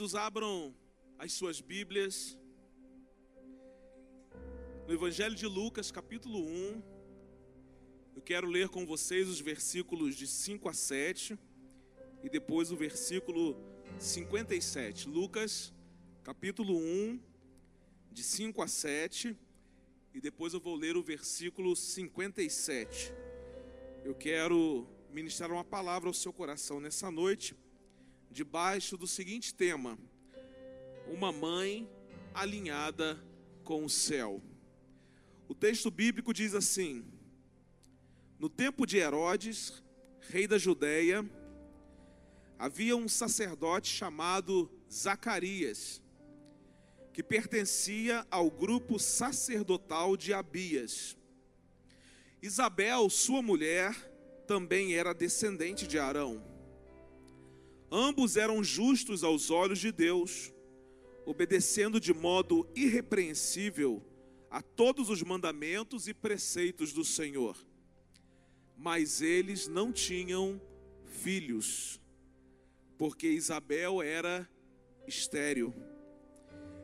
queridos, abram as suas Bíblias no Evangelho de Lucas, capítulo 1. Eu quero ler com vocês os versículos de 5 a 7 e depois o versículo 57. Lucas, capítulo 1, de 5 a 7, e depois eu vou ler o versículo 57. Eu quero ministrar uma palavra ao seu coração nessa noite, debaixo do seguinte tema: Uma mãe alinhada com o céu. O texto bíblico diz assim: No tempo de Herodes, rei da Judéia, havia um sacerdote chamado Zacarias, que pertencia ao grupo sacerdotal de Abias. Isabel, sua mulher, também era descendente de Arão. Ambos eram justos aos olhos de Deus, obedecendo de modo irrepreensível a todos os mandamentos e preceitos do Senhor. Mas eles não tinham filhos, porque Isabel era estéril,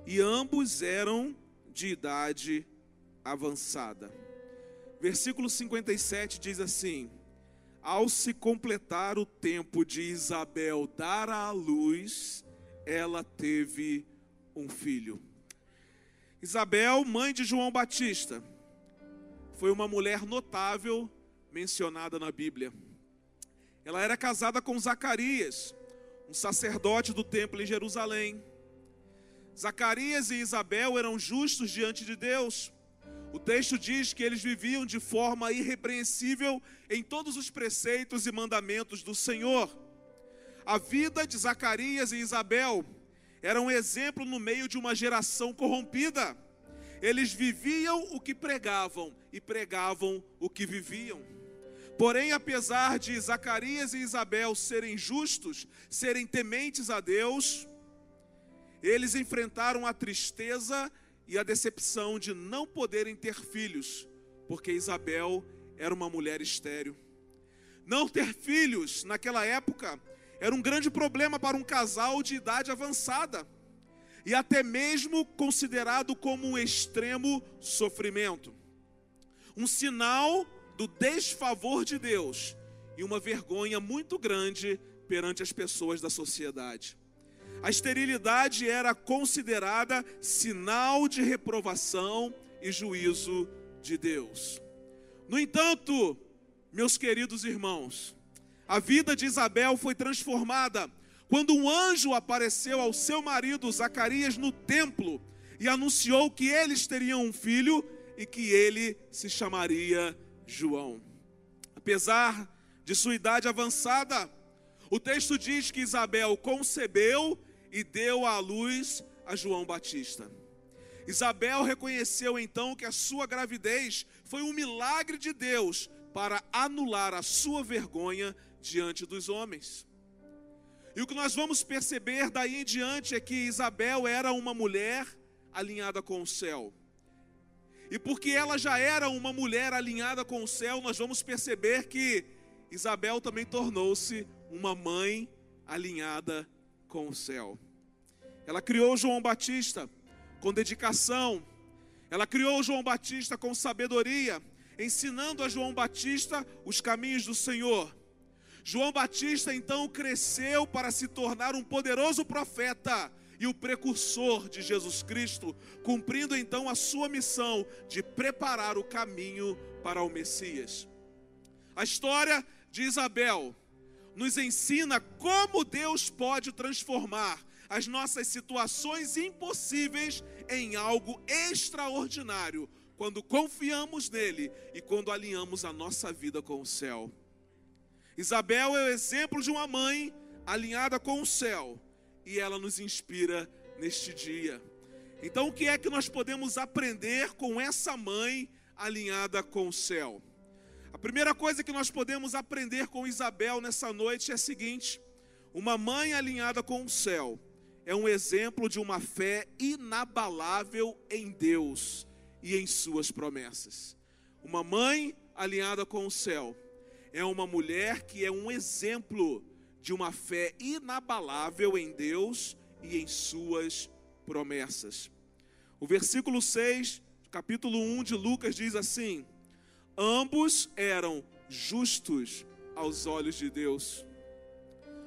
e ambos eram de idade avançada. Versículo 57 diz assim: ao se completar o tempo de Isabel dar à luz, ela teve um filho. Isabel, mãe de João Batista, foi uma mulher notável mencionada na Bíblia. Ela era casada com Zacarias, um sacerdote do templo em Jerusalém. Zacarias e Isabel eram justos diante de Deus o texto diz que eles viviam de forma irrepreensível em todos os preceitos e mandamentos do Senhor. A vida de Zacarias e Isabel era um exemplo no meio de uma geração corrompida. Eles viviam o que pregavam e pregavam o que viviam. Porém, apesar de Zacarias e Isabel serem justos, serem tementes a Deus, eles enfrentaram a tristeza e a decepção de não poderem ter filhos, porque Isabel era uma mulher estéril. Não ter filhos naquela época era um grande problema para um casal de idade avançada e até mesmo considerado como um extremo sofrimento. Um sinal do desfavor de Deus e uma vergonha muito grande perante as pessoas da sociedade. A esterilidade era considerada sinal de reprovação e juízo de Deus. No entanto, meus queridos irmãos, a vida de Isabel foi transformada quando um anjo apareceu ao seu marido Zacarias no templo e anunciou que eles teriam um filho e que ele se chamaria João. Apesar de sua idade avançada, o texto diz que Isabel concebeu e deu à luz a João Batista. Isabel reconheceu então que a sua gravidez foi um milagre de Deus para anular a sua vergonha diante dos homens. E o que nós vamos perceber daí em diante é que Isabel era uma mulher alinhada com o céu. E porque ela já era uma mulher alinhada com o céu, nós vamos perceber que Isabel também tornou-se uma mãe alinhada com o céu. Ela criou João Batista com dedicação. Ela criou João Batista com sabedoria, ensinando a João Batista os caminhos do Senhor. João Batista então cresceu para se tornar um poderoso profeta e o precursor de Jesus Cristo, cumprindo então a sua missão de preparar o caminho para o Messias. A história de Isabel nos ensina como Deus pode transformar as nossas situações impossíveis em algo extraordinário, quando confiamos nele e quando alinhamos a nossa vida com o céu. Isabel é o exemplo de uma mãe alinhada com o céu e ela nos inspira neste dia. Então, o que é que nós podemos aprender com essa mãe alinhada com o céu? A primeira coisa que nós podemos aprender com Isabel nessa noite é a seguinte: uma mãe alinhada com o céu é um exemplo de uma fé inabalável em Deus e em Suas promessas. Uma mãe alinhada com o céu é uma mulher que é um exemplo de uma fé inabalável em Deus e em suas promessas. O versículo 6, capítulo 1 de Lucas diz assim: Ambos eram justos aos olhos de Deus,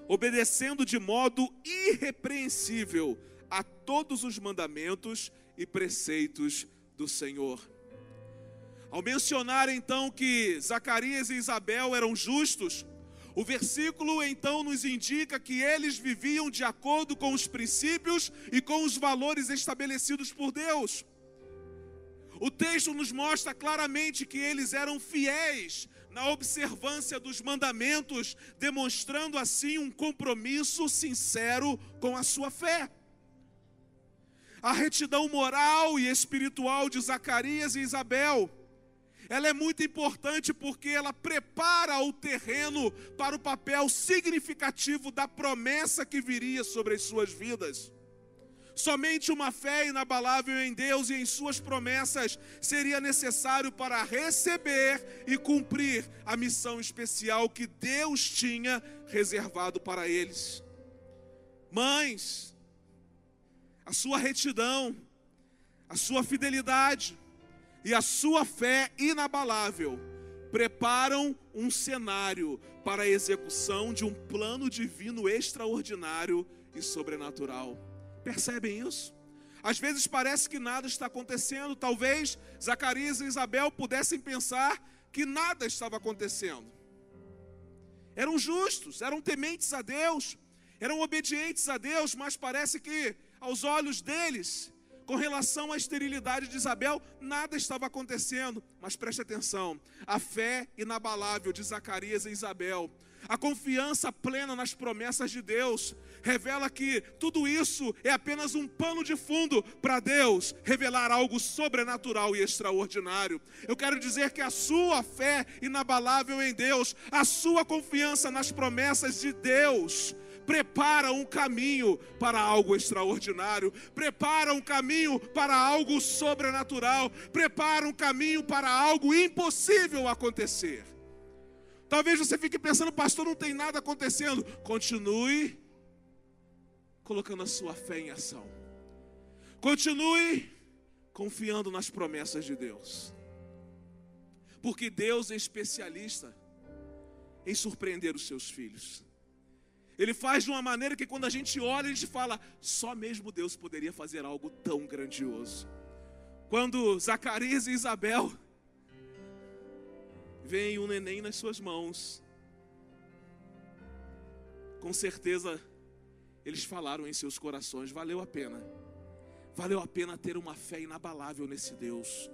obedecendo de modo irrepreensível a todos os mandamentos e preceitos do Senhor. Ao mencionar então que Zacarias e Isabel eram justos, o versículo então nos indica que eles viviam de acordo com os princípios e com os valores estabelecidos por Deus. O texto nos mostra claramente que eles eram fiéis na observância dos mandamentos, demonstrando assim um compromisso sincero com a sua fé. A retidão moral e espiritual de Zacarias e Isabel ela é muito importante porque ela prepara o terreno para o papel significativo da promessa que viria sobre as suas vidas. Somente uma fé inabalável em Deus e em Suas promessas seria necessário para receber e cumprir a missão especial que Deus tinha reservado para eles. Mães, a sua retidão, a sua fidelidade, e a sua fé inabalável preparam um cenário para a execução de um plano divino extraordinário e sobrenatural. Percebem isso? Às vezes parece que nada está acontecendo, talvez Zacarias e Isabel pudessem pensar que nada estava acontecendo. Eram justos, eram tementes a Deus, eram obedientes a Deus, mas parece que aos olhos deles com relação à esterilidade de Isabel, nada estava acontecendo, mas preste atenção: a fé inabalável de Zacarias e Isabel, a confiança plena nas promessas de Deus, revela que tudo isso é apenas um pano de fundo para Deus revelar algo sobrenatural e extraordinário. Eu quero dizer que a sua fé inabalável em Deus, a sua confiança nas promessas de Deus, prepara um caminho para algo extraordinário, prepara um caminho para algo sobrenatural, prepara um caminho para algo impossível acontecer. Talvez você fique pensando, pastor, não tem nada acontecendo. Continue colocando a sua fé em ação. Continue confiando nas promessas de Deus. Porque Deus é especialista em surpreender os seus filhos. Ele faz de uma maneira que quando a gente olha, a gente fala, só mesmo Deus poderia fazer algo tão grandioso. Quando Zacarias e Isabel veem um neném nas suas mãos, com certeza eles falaram em seus corações: valeu a pena, valeu a pena ter uma fé inabalável nesse Deus,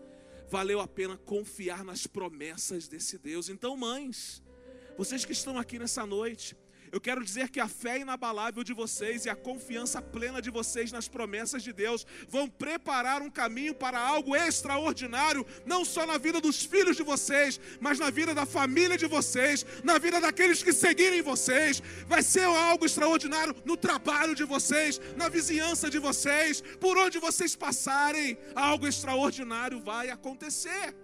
valeu a pena confiar nas promessas desse Deus. Então, mães, vocês que estão aqui nessa noite, eu quero dizer que a fé inabalável de vocês e a confiança plena de vocês nas promessas de Deus vão preparar um caminho para algo extraordinário, não só na vida dos filhos de vocês, mas na vida da família de vocês, na vida daqueles que seguirem vocês. Vai ser algo extraordinário no trabalho de vocês, na vizinhança de vocês, por onde vocês passarem, algo extraordinário vai acontecer.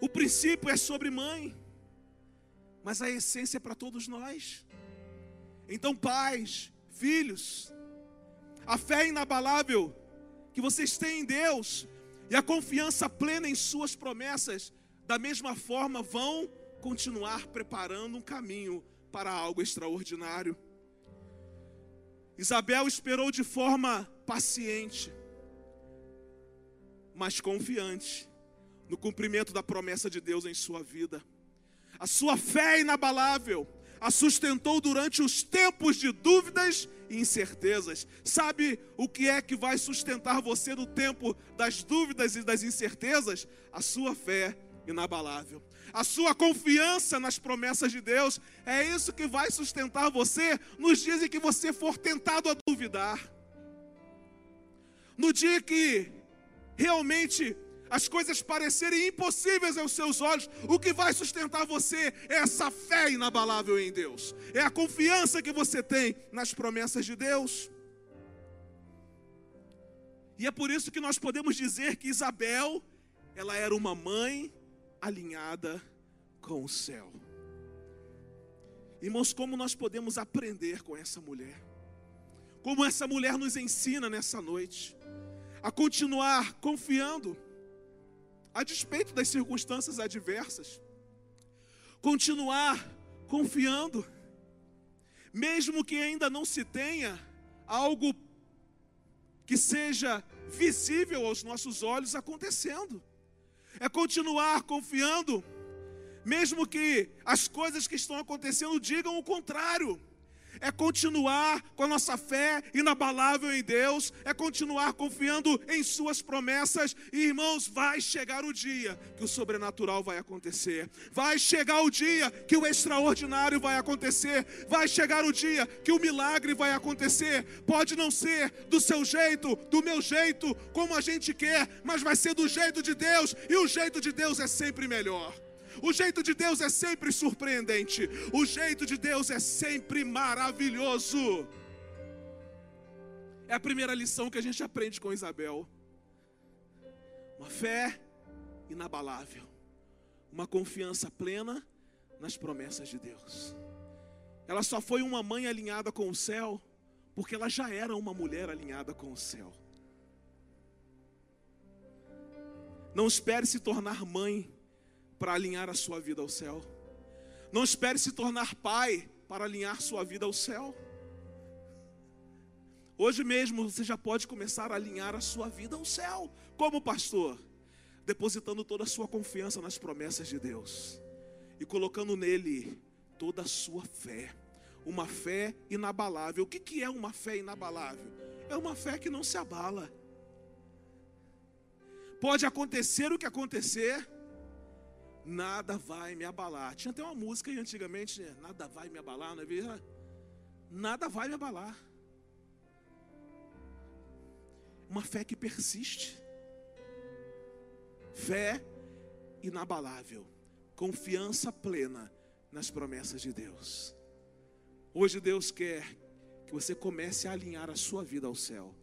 O princípio é sobre mãe, mas a essência é para todos nós. Então, pais, filhos, a fé inabalável que vocês têm em Deus e a confiança plena em Suas promessas, da mesma forma vão continuar preparando um caminho para algo extraordinário. Isabel esperou de forma paciente, mas confiante no cumprimento da promessa de Deus em sua vida. A sua fé inabalável a sustentou durante os tempos de dúvidas e incertezas. Sabe o que é que vai sustentar você no tempo das dúvidas e das incertezas? A sua fé inabalável. A sua confiança nas promessas de Deus é isso que vai sustentar você nos dias em que você for tentado a duvidar. No dia que realmente as coisas parecerem impossíveis aos seus olhos, o que vai sustentar você é essa fé inabalável em Deus, é a confiança que você tem nas promessas de Deus. E é por isso que nós podemos dizer que Isabel, ela era uma mãe alinhada com o céu. Irmãos, como nós podemos aprender com essa mulher? Como essa mulher nos ensina nessa noite a continuar confiando, a despeito das circunstâncias adversas, continuar confiando, mesmo que ainda não se tenha algo que seja visível aos nossos olhos acontecendo, é continuar confiando mesmo que as coisas que estão acontecendo digam o contrário. É continuar com a nossa fé inabalável em Deus, é continuar confiando em Suas promessas, e irmãos, vai chegar o dia que o sobrenatural vai acontecer, vai chegar o dia que o extraordinário vai acontecer, vai chegar o dia que o milagre vai acontecer. Pode não ser do seu jeito, do meu jeito, como a gente quer, mas vai ser do jeito de Deus, e o jeito de Deus é sempre melhor. O jeito de Deus é sempre surpreendente. O jeito de Deus é sempre maravilhoso. É a primeira lição que a gente aprende com Isabel. Uma fé inabalável. Uma confiança plena nas promessas de Deus. Ela só foi uma mãe alinhada com o céu, porque ela já era uma mulher alinhada com o céu. Não espere se tornar mãe para alinhar a sua vida ao céu. Não espere se tornar pai para alinhar sua vida ao céu. Hoje mesmo você já pode começar a alinhar a sua vida ao céu, como pastor, depositando toda a sua confiança nas promessas de Deus e colocando nele toda a sua fé, uma fé inabalável. O que, que é uma fé inabalável? É uma fé que não se abala. Pode acontecer o que acontecer, nada vai me abalar. Tinha até uma música aí antigamente, né? nada vai me abalar, não é verdade? Nada vai me abalar. Uma fé que persiste. Fé inabalável. Confiança plena nas promessas de Deus. Hoje Deus quer que você comece a alinhar a sua vida ao céu.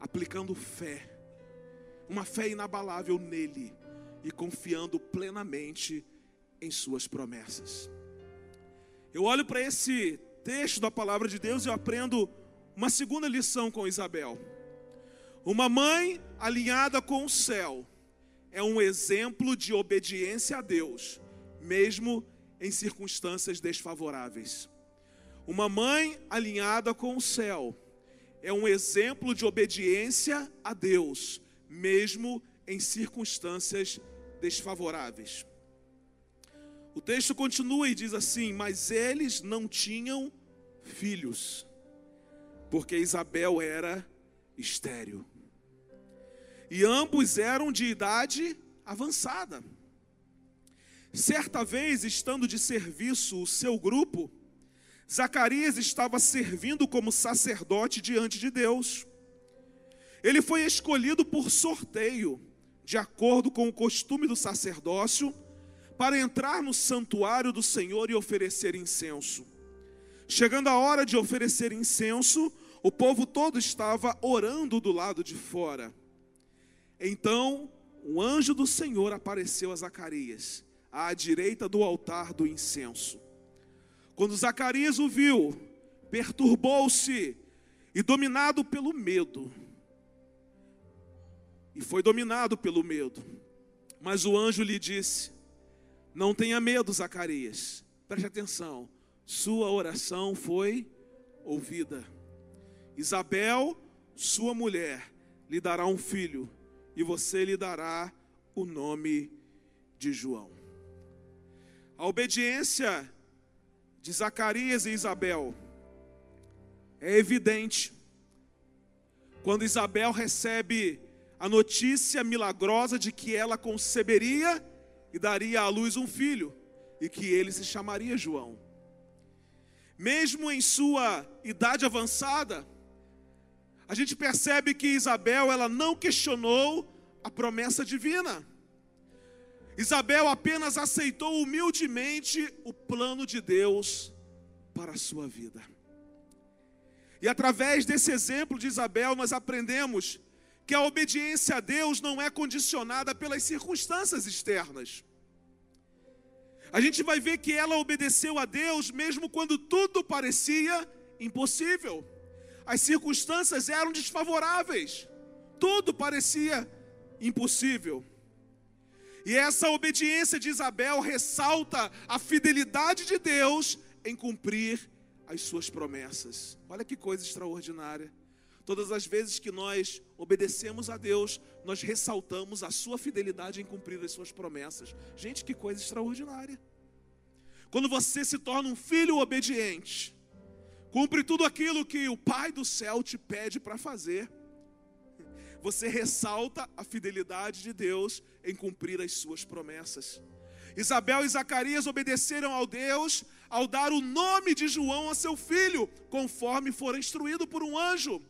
Aplicando fé. Uma fé inabalável nele e confiando plenamente em Suas promessas. Eu olho para esse texto da palavra de Deus e eu aprendo uma segunda lição com Isabel. Uma mãe alinhada com o céu é um exemplo de obediência a Deus, mesmo em circunstâncias desfavoráveis. Uma mãe alinhada com o céu é um exemplo de obediência a Deus, mesmo em circunstâncias desfavoráveis. O texto continua e diz assim: Mas eles não tinham filhos, porque Isabel era estéril. E ambos eram de idade avançada. Certa vez, estando de serviço o seu grupo, Zacarias estava servindo como sacerdote diante de Deus. Ele foi escolhido por sorteio, de acordo com o costume do sacerdócio, para entrar no santuário do Senhor e oferecer incenso. Chegando a hora de oferecer incenso, o povo todo estava orando do lado de fora. Então, o anjo do Senhor apareceu a Zacarias, à direita do altar do incenso. Quando Zacarias o viu, perturbou-se e, dominado pelo medo, e foi dominado pelo medo. Mas o anjo lhe disse: Não tenha medo, Zacarias. Preste atenção. Sua oração foi ouvida. Isabel, sua mulher, lhe dará um filho, e você lhe dará o nome de João. A obediência de Zacarias e Isabel é evidente. Quando Isabel recebe a notícia milagrosa de que ela conceberia e daria à luz um filho, e que ele se chamaria João. Mesmo em sua idade avançada, a gente percebe que Isabel ela não questionou a promessa divina. Isabel apenas aceitou humildemente o plano de Deus para a sua vida. E através desse exemplo de Isabel, nós aprendemos que a obediência a Deus não é condicionada pelas circunstâncias externas. A gente vai ver que ela obedeceu a Deus mesmo quando tudo parecia impossível. As circunstâncias eram desfavoráveis. Tudo parecia impossível. E essa obediência de Isabel ressalta a fidelidade de Deus em cumprir as suas promessas. Olha que coisa extraordinária. Todas as vezes que nós obedecemos a Deus, nós ressaltamos a sua fidelidade em cumprir as suas promessas. Gente, que coisa extraordinária. Quando você se torna um filho obediente, cumpre tudo aquilo que o Pai do céu te pede para fazer, você ressalta a fidelidade de Deus em cumprir as suas promessas. Isabel e Zacarias obedeceram ao Deus ao dar o nome de João a seu filho, conforme foram instruídos por um anjo.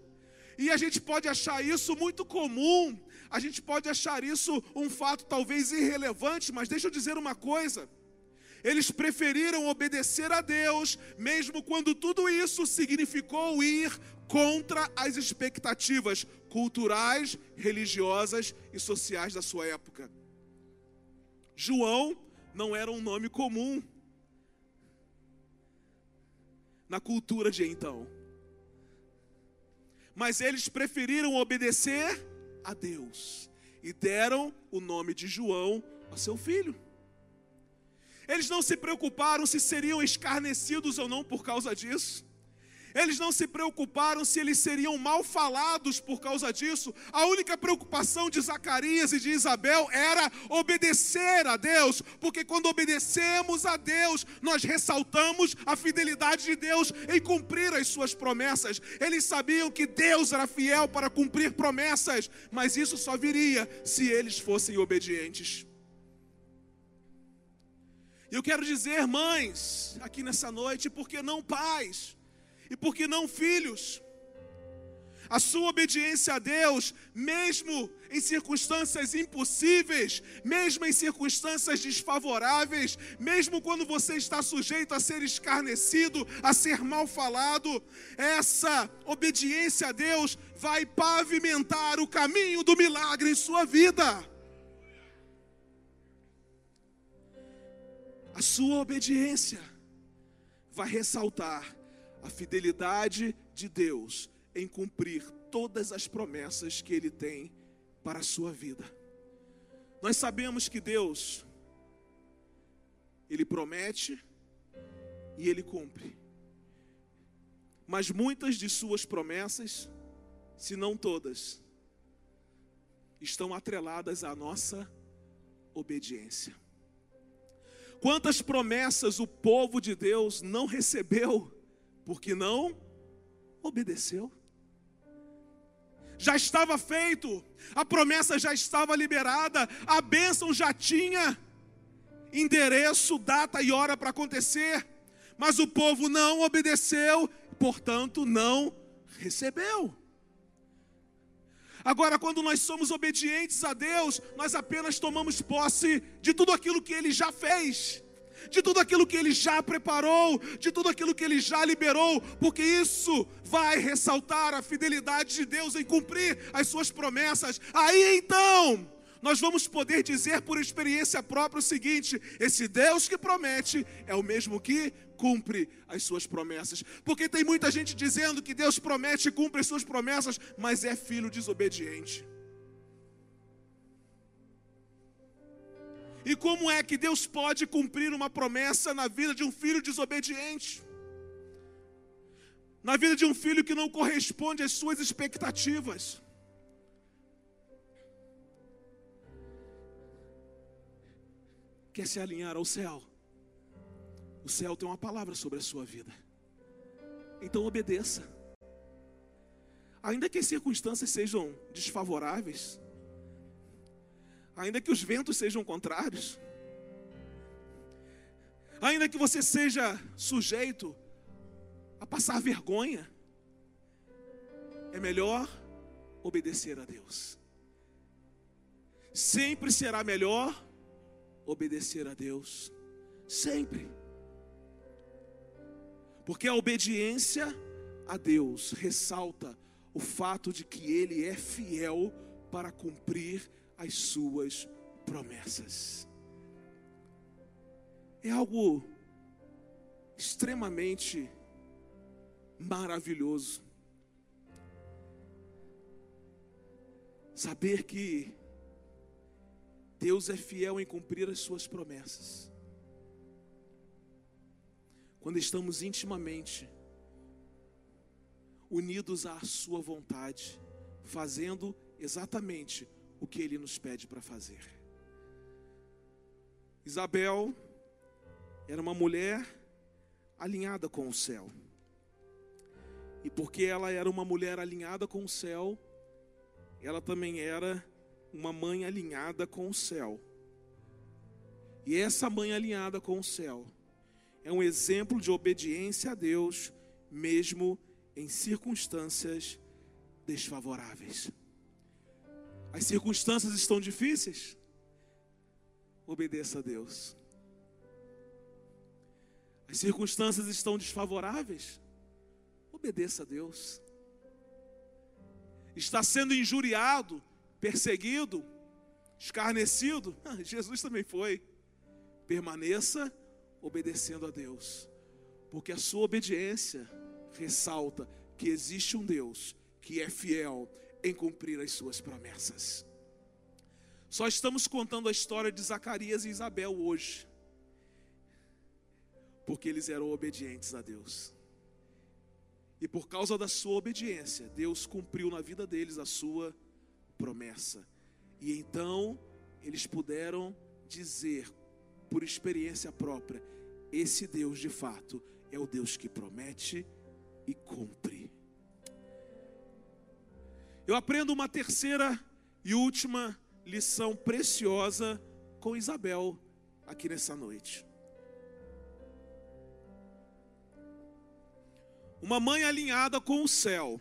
E a gente pode achar isso muito comum, a gente pode achar isso um fato talvez irrelevante, mas deixa eu dizer uma coisa. Eles preferiram obedecer a Deus, mesmo quando tudo isso significou ir contra as expectativas culturais, religiosas e sociais da sua época. João não era um nome comum na cultura de então mas eles preferiram obedecer a Deus e deram o nome de João a seu filho. Eles não se preocuparam se seriam escarnecidos ou não por causa disso. Eles não se preocuparam se eles seriam mal falados por causa disso. A única preocupação de Zacarias e de Isabel era obedecer a Deus, porque quando obedecemos a Deus, nós ressaltamos a fidelidade de Deus em cumprir as suas promessas. Eles sabiam que Deus era fiel para cumprir promessas, mas isso só viria se eles fossem obedientes. Eu quero dizer, mães, aqui nessa noite, porque não pais, e por que não filhos? A sua obediência a Deus, mesmo em circunstâncias impossíveis, mesmo em circunstâncias desfavoráveis, mesmo quando você está sujeito a ser escarnecido, a ser mal falado, essa obediência a Deus vai pavimentar o caminho do milagre em sua vida. A sua obediência vai ressaltar a fidelidade de Deus em cumprir todas as promessas que Ele tem para a sua vida. Nós sabemos que Deus, Ele promete e Ele cumpre. Mas muitas de Suas promessas, se não todas, estão atreladas à nossa obediência. Quantas promessas o povo de Deus não recebeu porque não obedeceu. Já estava feito, a promessa já estava liberada, a bênção já tinha endereço, data e hora para acontecer, mas o povo não obedeceu, portanto não recebeu. Agora, quando nós somos obedientes a Deus, nós apenas tomamos posse de tudo aquilo que Ele já fez de tudo aquilo que Ele já preparou, de tudo aquilo que Ele já liberou, porque isso vai ressaltar a fidelidade de Deus em cumprir as Suas promessas. Aí então, nós vamos poder dizer por experiência própria o seguinte: esse Deus que promete é o mesmo que cumpre as suas promessas. Porque tem muita gente dizendo que Deus promete e cumpre as suas promessas, mas é filho desobediente. E como é que Deus pode cumprir uma promessa na vida de um filho desobediente? Na vida de um filho que não corresponde às suas expectativas? Quer se alinhar ao céu? O céu tem uma palavra sobre a sua vida. Então obedeça. Ainda que as circunstâncias sejam desfavoráveis, ainda que os ventos sejam contrários, ainda que você seja sujeito a passar vergonha, é melhor obedecer a Deus. Sempre será melhor obedecer a Deus. Sempre. Porque a obediência a Deus ressalta o fato de que Ele é fiel para cumprir as suas promessas. é algo extremamente maravilhoso. Saber que Deus é fiel em cumprir as suas promessas. Quando estamos intimamente unidos à sua vontade, fazendo exatamente o que ele nos pede para fazer. Isabel era uma mulher alinhada com o céu. E porque ela era uma mulher alinhada com o céu, ela também era uma mãe alinhada com o céu. E essa mãe alinhada com o céu é um exemplo de obediência a Deus, mesmo em circunstâncias desfavoráveis. As circunstâncias estão difíceis? Obedeça a Deus. As circunstâncias estão desfavoráveis? Obedeça a Deus. Está sendo injuriado, perseguido, escarnecido? Jesus também foi. Permaneça obedecendo a Deus, porque a sua obediência ressalta que existe um Deus que é fiel em cumprir as suas promessas. Só estamos contando a história de Zacarias e Isabel hoje, porque eles eram obedientes a Deus. E por causa da sua obediência, Deus cumpriu na vida deles a sua promessa. E então eles puderam dizer, por experiência própria, esse Deus de fato é o Deus que promete e cumpre. Eu aprendo uma terceira e última lição preciosa com Isabel aqui nessa noite. Uma mãe alinhada com o céu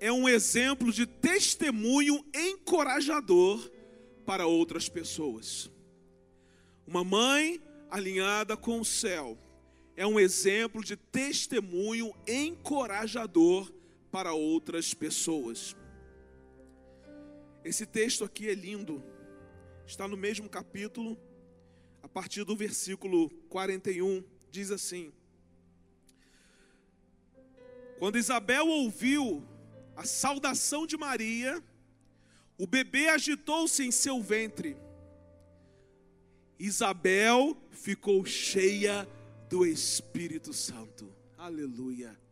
é um exemplo de testemunho encorajador para outras pessoas. Uma mãe alinhada com o céu é um exemplo de testemunho encorajador para outras pessoas. Esse texto aqui é lindo, está no mesmo capítulo, a partir do versículo 41, diz assim: Quando Isabel ouviu a saudação de Maria, o bebê agitou-se em seu ventre. Isabel ficou cheia do Espírito Santo. Aleluia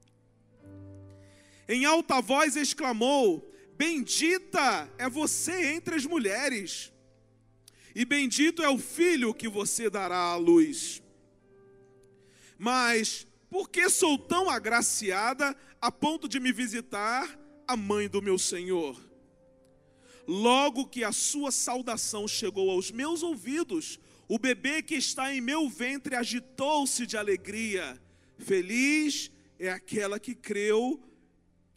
em alta voz exclamou: Bendita é você entre as mulheres, e bendito é o filho que você dará à luz. Mas por que sou tão agraciada a ponto de me visitar a mãe do meu Senhor? Logo que a sua saudação chegou aos meus ouvidos, o bebê que está em meu ventre agitou-se de alegria. Feliz é aquela que creu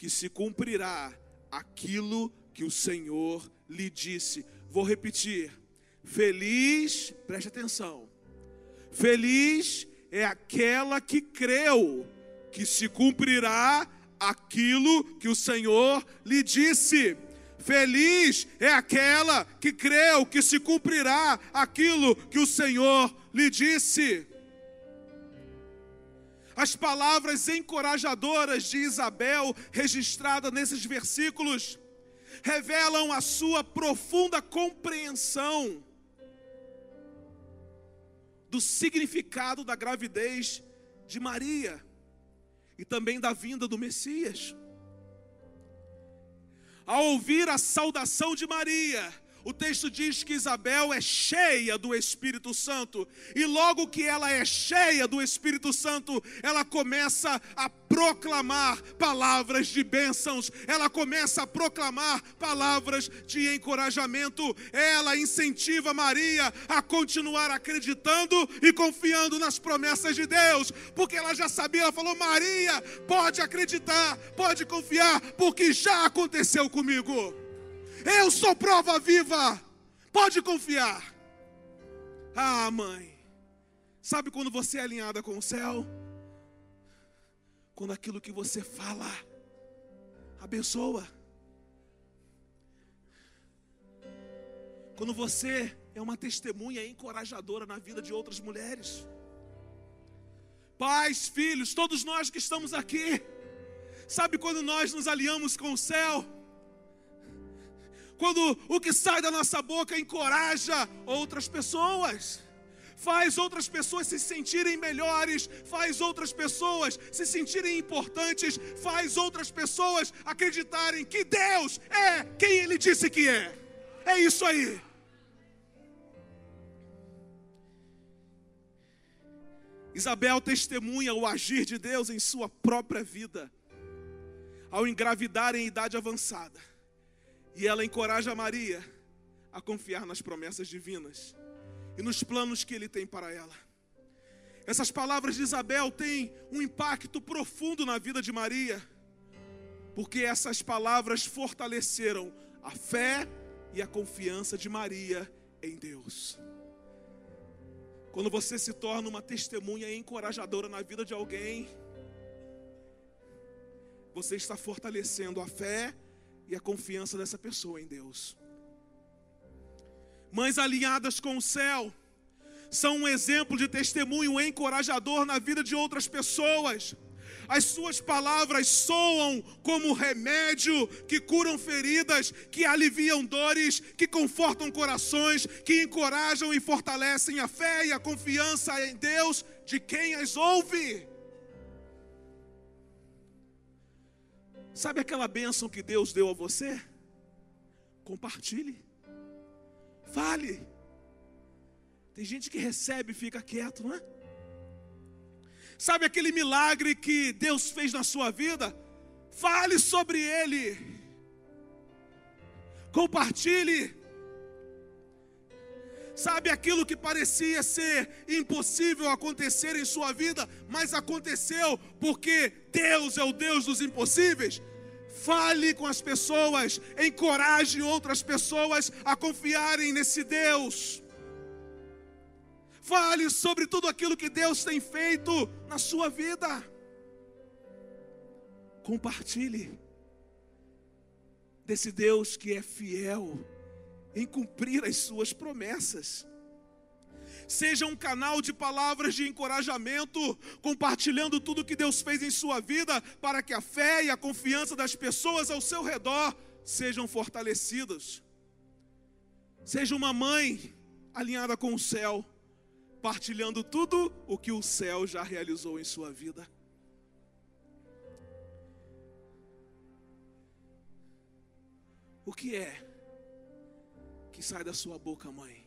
que se cumprirá aquilo que o Senhor lhe disse. Vou repetir. Feliz, preste atenção. Feliz é aquela que creu que se cumprirá aquilo que o Senhor lhe disse. Feliz é aquela que creu que se cumprirá aquilo que o Senhor lhe disse. As palavras encorajadoras de Isabel, registradas nesses versículos, revelam a sua profunda compreensão do significado da gravidez de Maria e também da vinda do Messias. Ao ouvir a saudação de Maria, o texto diz que Isabel é cheia do Espírito Santo, e logo que ela é cheia do Espírito Santo, ela começa a proclamar palavras de bênçãos, ela começa a proclamar palavras de encorajamento, ela incentiva Maria a continuar acreditando e confiando nas promessas de Deus, porque ela já sabia, ela falou: Maria, pode acreditar, pode confiar, porque já aconteceu comigo. Eu sou prova viva. Pode confiar. Ah, mãe. Sabe quando você é alinhada com o céu? Quando aquilo que você fala abençoa. Quando você é uma testemunha encorajadora na vida de outras mulheres. Pais, filhos, todos nós que estamos aqui, sabe quando nós nos alinhamos com o céu? Quando o que sai da nossa boca encoraja outras pessoas faz outras pessoas se sentirem melhores, faz outras pessoas se sentirem importantes, faz outras pessoas acreditarem que Deus é quem Ele disse que é. É isso aí. Isabel testemunha o agir de Deus em sua própria vida, ao engravidar em idade avançada, e ela encoraja Maria a confiar nas promessas divinas e nos planos que Ele tem para ela. Essas palavras de Isabel têm um impacto profundo na vida de Maria, porque essas palavras fortaleceram a fé e a confiança de Maria em Deus. Quando você se torna uma testemunha encorajadora na vida de alguém, você está fortalecendo a fé e a confiança dessa pessoa em Deus. Mães alinhadas com o céu são um exemplo de testemunho encorajador na vida de outras pessoas. As suas palavras soam como remédio que curam feridas, que aliviam dores, que confortam corações, que encorajam e fortalecem a fé e a confiança em Deus de quem as ouve. Sabe aquela bênção que Deus deu a você? Compartilhe. Fale. Tem gente que recebe e fica quieto, não é? Sabe aquele milagre que Deus fez na sua vida? Fale sobre ele. Compartilhe. Sabe aquilo que parecia ser impossível acontecer em sua vida, mas aconteceu porque Deus é o Deus dos impossíveis? Fale com as pessoas, encoraje outras pessoas a confiarem nesse Deus. Fale sobre tudo aquilo que Deus tem feito na sua vida. Compartilhe desse Deus que é fiel em cumprir as suas promessas. Seja um canal de palavras de encorajamento, compartilhando tudo que Deus fez em sua vida, para que a fé e a confiança das pessoas ao seu redor sejam fortalecidas. Seja uma mãe alinhada com o céu, partilhando tudo o que o céu já realizou em sua vida. O que é sai da sua boca, mãe?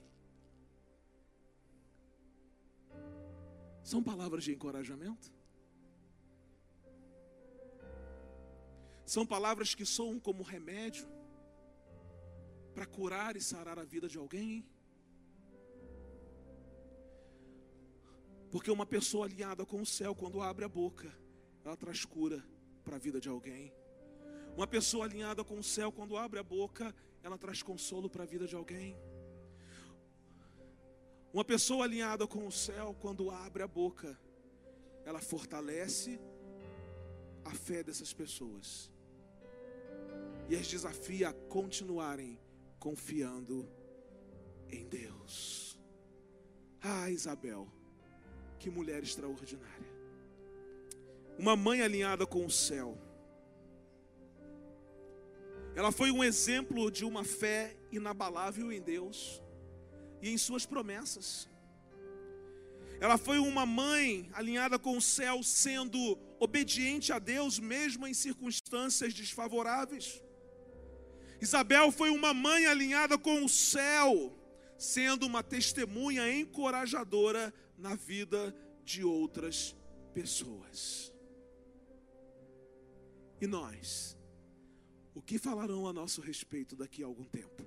São palavras de encorajamento? São palavras que soam como remédio para curar e sarar a vida de alguém? Porque uma pessoa alinhada com o céu, quando abre a boca, ela traz cura para a vida de alguém. Uma pessoa alinhada com o céu, quando abre a boca, ela traz consolo para a vida de alguém. Uma pessoa alinhada com o céu, quando abre a boca, ela fortalece a fé dessas pessoas e as desafia a continuarem confiando em Deus. Ah, Isabel, que mulher extraordinária. Uma mãe alinhada com o céu. Ela foi um exemplo de uma fé inabalável em Deus e em suas promessas. Ela foi uma mãe alinhada com o céu, sendo obediente a Deus, mesmo em circunstâncias desfavoráveis. Isabel foi uma mãe alinhada com o céu, sendo uma testemunha encorajadora na vida de outras pessoas. E nós? O que falarão a nosso respeito daqui a algum tempo?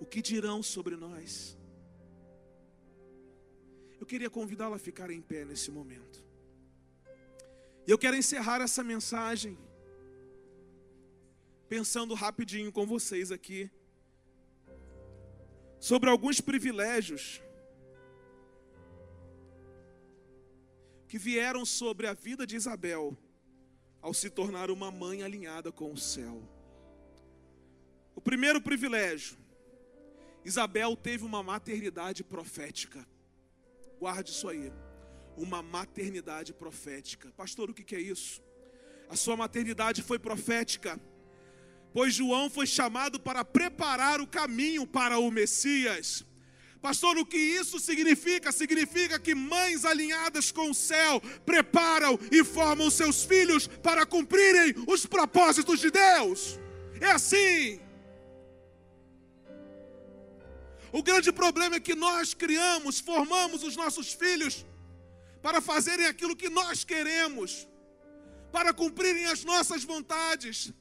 O que dirão sobre nós? Eu queria convidá-la a ficar em pé nesse momento. E eu quero encerrar essa mensagem pensando rapidinho com vocês aqui sobre alguns privilégios que vieram sobre a vida de Isabel ao se tornar uma mãe alinhada com o céu. O primeiro privilégio, Isabel teve uma maternidade profética. Guarde isso aí. Uma maternidade profética. Pastor, o que é isso? A sua maternidade foi profética, pois João foi chamado para preparar o caminho para o Messias. Pastor, o que isso significa? Significa que mães alinhadas com o céu preparam e formam seus filhos para cumprirem os propósitos de Deus. É assim. O grande problema é que nós criamos, formamos os nossos filhos para fazerem aquilo que nós queremos, para cumprirem as nossas vontades,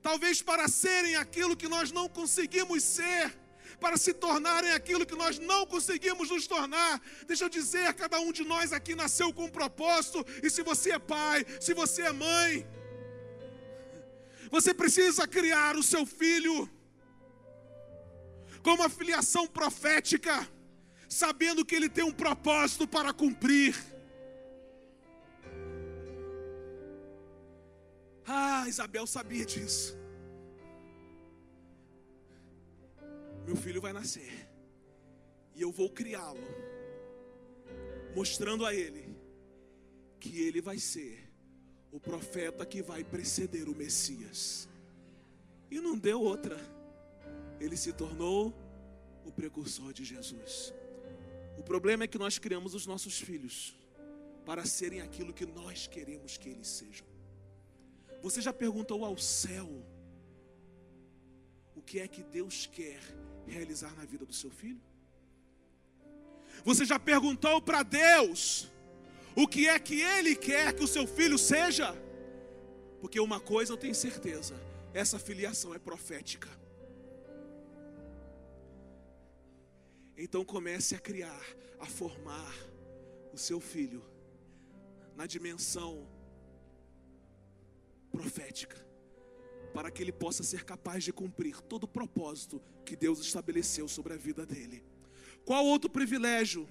talvez para serem aquilo que nós não conseguimos ser, para se tornarem aquilo que nós não conseguimos nos tornar. Deixa eu dizer, cada um de nós aqui nasceu com um propósito, e se você é pai, se você é mãe, você precisa criar o seu filho com uma filiação profética, sabendo que ele tem um propósito para cumprir. Ah, Isabel sabia disso. Meu filho vai nascer, e eu vou criá-lo, mostrando a ele que ele vai ser o profeta que vai preceder o Messias. E não deu outra ele se tornou o precursor de Jesus. O problema é que nós criamos os nossos filhos para serem aquilo que nós queremos que eles sejam. Você já perguntou ao céu o que é que Deus quer realizar na vida do seu filho? Você já perguntou para Deus o que é que Ele quer que o seu filho seja? Porque uma coisa eu tenho certeza: essa filiação é profética. Então comece a criar, a formar o seu filho na dimensão profética, para que ele possa ser capaz de cumprir todo o propósito que Deus estabeleceu sobre a vida dele. Qual outro privilégio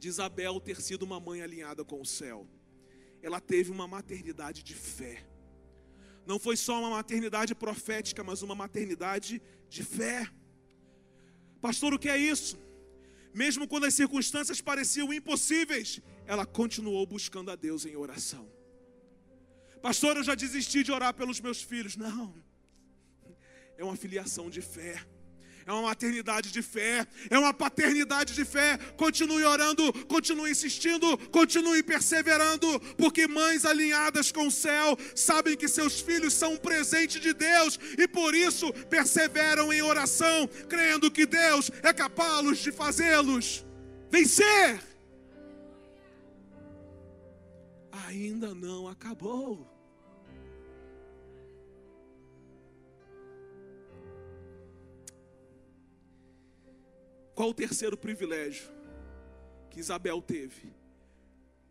de Isabel ter sido uma mãe alinhada com o céu? Ela teve uma maternidade de fé. Não foi só uma maternidade profética, mas uma maternidade de fé. Pastor, o que é isso? Mesmo quando as circunstâncias pareciam impossíveis, ela continuou buscando a Deus em oração. Pastor, eu já desisti de orar pelos meus filhos. Não, é uma filiação de fé é uma maternidade de fé, é uma paternidade de fé. Continue orando, continue insistindo, continue perseverando, porque mães alinhadas com o céu sabem que seus filhos são um presente de Deus e por isso perseveram em oração, crendo que Deus é capaz de fazê-los vencer. Ainda não acabou. Qual o terceiro privilégio que Isabel teve?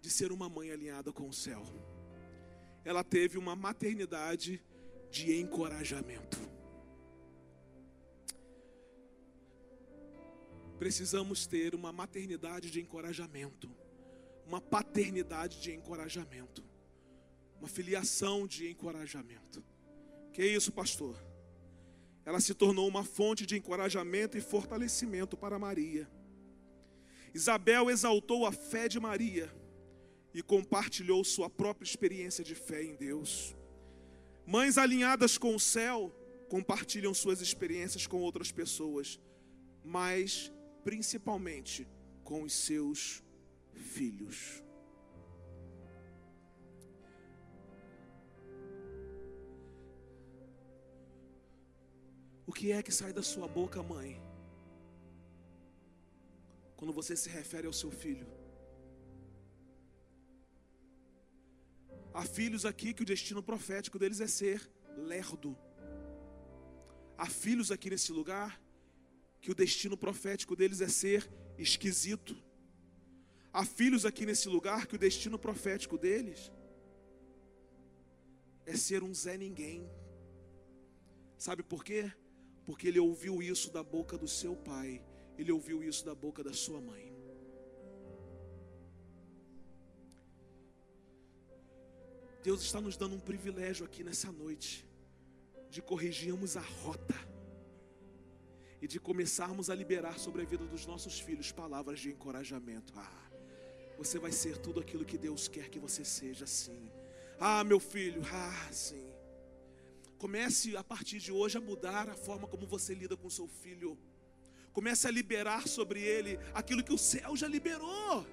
De ser uma mãe alinhada com o céu. Ela teve uma maternidade de encorajamento. Precisamos ter uma maternidade de encorajamento, uma paternidade de encorajamento, uma filiação de encorajamento. Que é isso, pastor? Ela se tornou uma fonte de encorajamento e fortalecimento para Maria. Isabel exaltou a fé de Maria e compartilhou sua própria experiência de fé em Deus. Mães alinhadas com o céu compartilham suas experiências com outras pessoas, mas principalmente com os seus filhos. O que é que sai da sua boca, mãe? Quando você se refere ao seu filho. Há filhos aqui que o destino profético deles é ser lerdo. Há filhos aqui nesse lugar que o destino profético deles é ser esquisito. Há filhos aqui nesse lugar que o destino profético deles é ser um Zé Ninguém. Sabe por quê? Porque ele ouviu isso da boca do seu pai, ele ouviu isso da boca da sua mãe. Deus está nos dando um privilégio aqui nessa noite de corrigirmos a rota. e de começarmos a liberar sobre a vida dos nossos filhos palavras de encorajamento. Ah, você vai ser tudo aquilo que Deus quer que você seja, sim. Ah, meu filho, ah, sim. Comece a partir de hoje a mudar a forma como você lida com seu filho. Comece a liberar sobre ele aquilo que o céu já liberou.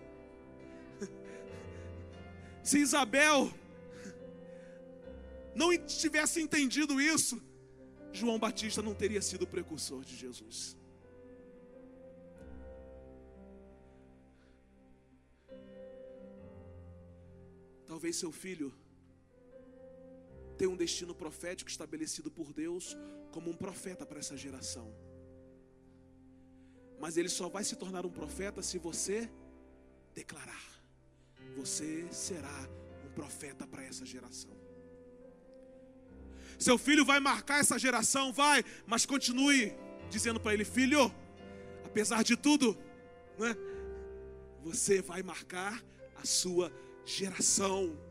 Se Isabel não tivesse entendido isso, João Batista não teria sido o precursor de Jesus. Talvez seu filho tenha um destino profético estabelecido por Deus como um profeta para essa geração. Mas ele só vai se tornar um profeta se você declarar: Você será um profeta para essa geração. Seu filho vai marcar essa geração, vai, mas continue dizendo para ele: Filho, apesar de tudo, né, você vai marcar a sua geração.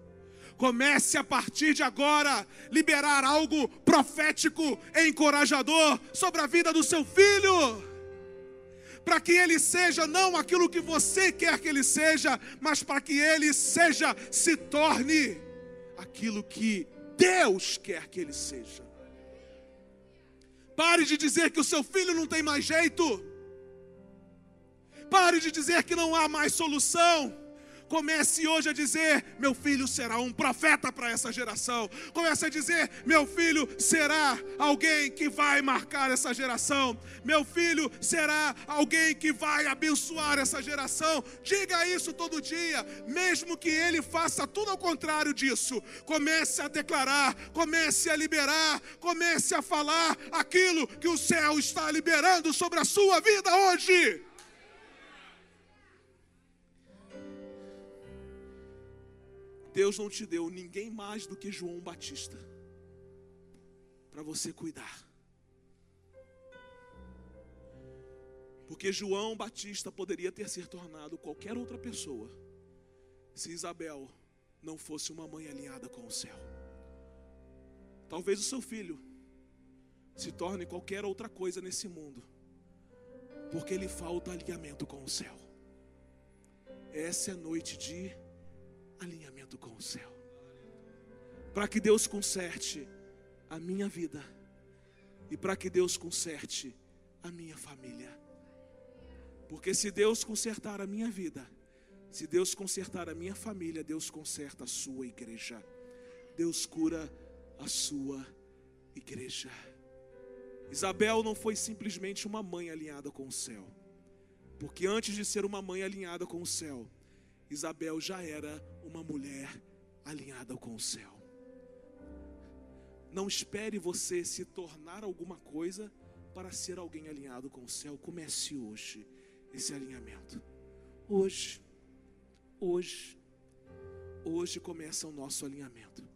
Comece a partir de agora liberar algo profético, encorajador sobre a vida do seu filho para que ele seja não aquilo que você quer que ele seja, mas para que ele seja, se torne aquilo que Deus quer que ele seja. Pare de dizer que o seu filho não tem mais jeito. Pare de dizer que não há mais solução. Comece hoje a dizer: meu filho será um profeta para essa geração. Comece a dizer: meu filho será alguém que vai marcar essa geração. Meu filho será alguém que vai abençoar essa geração. Diga isso todo dia, mesmo que ele faça tudo ao contrário disso. Comece a declarar, comece a liberar, comece a falar aquilo que o céu está liberando sobre a sua vida hoje. Deus não te deu ninguém mais do que João Batista para você cuidar. Porque João Batista poderia ter se tornado qualquer outra pessoa se Isabel não fosse uma mãe alinhada com o céu. Talvez o seu filho se torne qualquer outra coisa nesse mundo, porque lhe falta alinhamento com o céu. Essa é a noite de alinhamento com o céu. Para que Deus conserte a minha vida e para que Deus conserte a minha família. Porque se Deus consertar a minha vida, se Deus consertar a minha família, Deus conserta a sua igreja. Deus cura a sua igreja. Isabel não foi simplesmente uma mãe alinhada com o céu. Porque antes de ser uma mãe alinhada com o céu, Isabel já era uma mulher alinhada com o céu. Não espere você se tornar alguma coisa para ser alguém alinhado com o céu. Comece hoje esse alinhamento. Hoje, hoje, hoje começa o nosso alinhamento.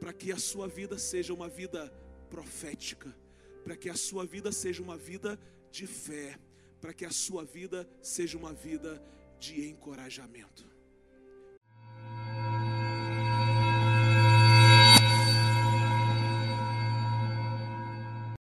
Para que a sua vida seja uma vida profética, para que a sua vida seja uma vida de fé, para que a sua vida seja uma vida de encorajamento.